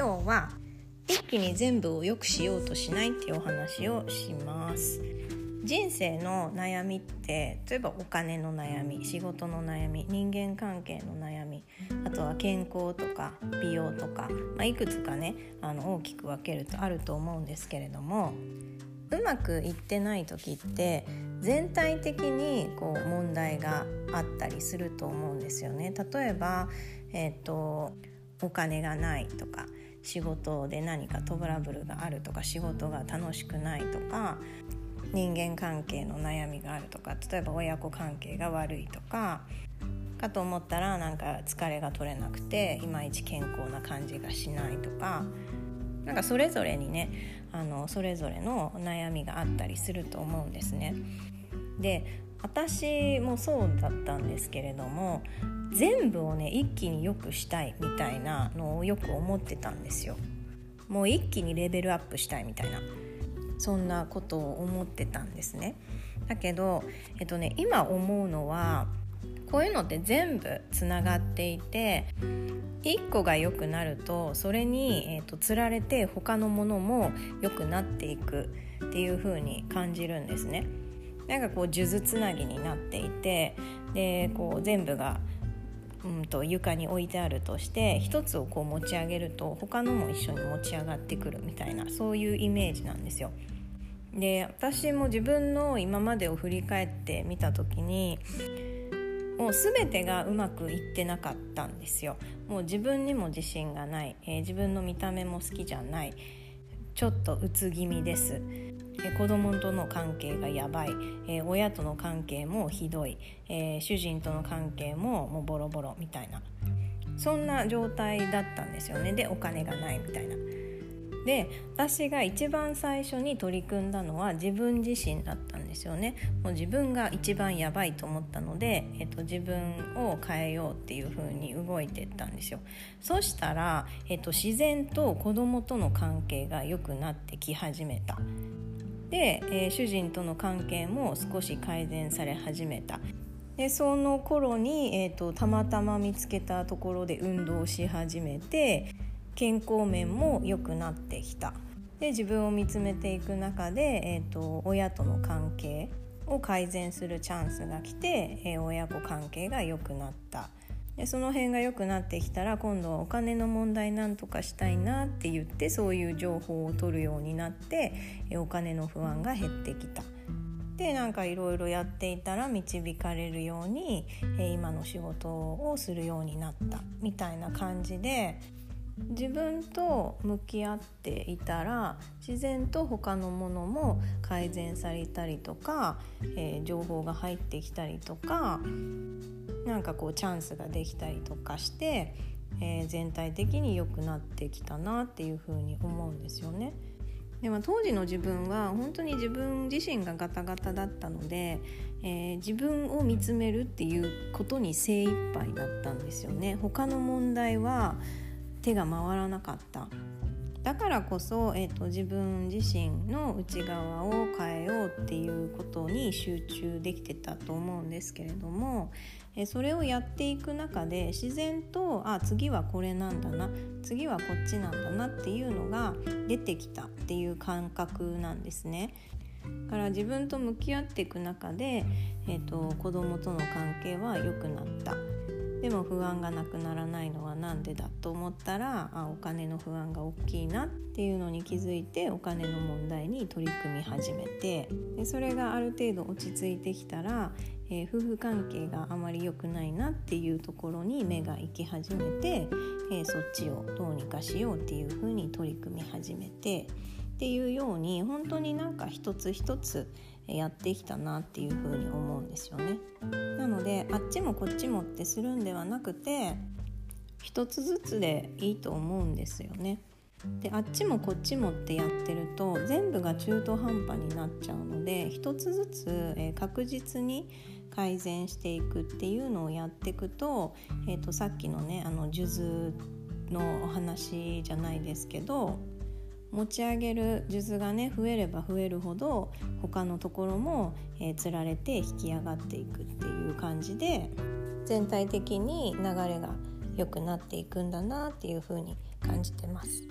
今日は一気に全部を良くしようとしないっていうお話をします人生の悩みって例えばお金の悩み仕事の悩み人間関係の悩みあとは健康とか美容とか、まあ、いくつかねあの大きく分けるとあると思うんですけれどもうまくいってない時って全体的にこう問題があったりすると思うんですよね。例えば、えーと、お金がないとか仕事で何かトラブルがあるとか仕事が楽しくないとか人間関係の悩みがあるとか例えば親子関係が悪いとかかと思ったらなんか疲れが取れなくていまいち健康な感じがしないとかなんかそれぞれにねあのそれぞれの悩みがあったりすると思うんですね。で私もそうだったんですけれども全部をね一気に良くしたいみたいなのをよく思ってたんですよ。もう一気にレベルアップしたいみたいなそんなことを思ってたんですね。だけど、えっとね、今思うのはこういうのって全部つながっていて1個が良くなるとそれに、えーと、つられて他のものも良くなっていくっていう風に感じるんですね。なんかこう数珠つなぎになっていてでこう全部がうんと床に置いてあるとして一つをこう持ち上げると他のも一緒に持ち上がってくるみたいなそういうイメージなんですよ。で私も自分の今までを振り返ってみた時にもう全てがうまくいってなかったんですよ。もう自分にも自信がない、えー、自分の見た目も好きじゃない。ちょっとうつ気味です、子供との関係がやばい、えー、親との関係もひどい、えー、主人との関係ももうボロボロみたいな。そんな状態だったんですよね。でお金がないみたいな。で私が一番最初に取り組んだのは自分自身だったんですよね。もう自分が一番やばいと思ったので、えっと、自分を変えようっていう風に動いてったんですよ。そしたら、えっと、自然と子供との関係が良くなってき始めた、えー、主人との関係も少し改善され始めた。でその頃に、えーとたまたま見つけたところで運動し始めて健康面も良くなってきた。で自分を見つめていく中で、えーと、親との関係を改善するチャンスが来て、えー、親子関係が良くなった。でその辺が良くなってきたら今度はお金の問題なんとかしたいなって言ってそういう情報を取るようになって、お金の不安が減ってきた。でなんかいろいろやっていたら導かれるように、今の仕事をするようになったみたいな感じで自分と向き合っていたら自然と他のものも改善されたりとか、えー、情報が入ってきたりとかなんかこうチャンスができたりとかして、えー、全体的に良くなってきたなっていうふうに思うんですよね。でも当時の自分は本当に自分自身がガタガタだったので、えー、自分を見つめるっていうことに精一杯だったんですよね。他の問題は手が回らなかっただからこそ、えーと、自分自身の内側を変えようっていうことに集中できてたと思うんですけれども、えー、それをやっていく中で自然とあ次はこれなんだな次はこっちなんだなっていうのが出てきたっていう感覚なんですね。から自分と向き合っていく中で、えーと子供との関係は良くなったでも不安がなくならないのは何でだと思ったらあお金の不安が大きいなっていうのに気づいてお金の問題に取り組み始めてでそれがある程度落ち着いてきたら、えー、夫婦関係があまり良くないなっていうところに目が行き始めて、えー、そっちをどうにかしようっていうふうに取り組み始めてっていうように本当になんか一つ一つやってきたなっていうふうに思うんですよね。なのであっちもこっちもってするんではなくて一つずつでいいと思うんですよね。であっちもこっちもってやってると全部が中途半端になっちゃうので一つずつ、えー、確実に改善していくっていうのをやっていくと,、えーと、さっきのねあの数珠のお話じゃないですけど持ち上げる数珠がね増えれば増えるほど他のところも、えー、つられて引き上がっていくっていう感じで全体的に流れが良くなっていくんだなっていう風に感じてます。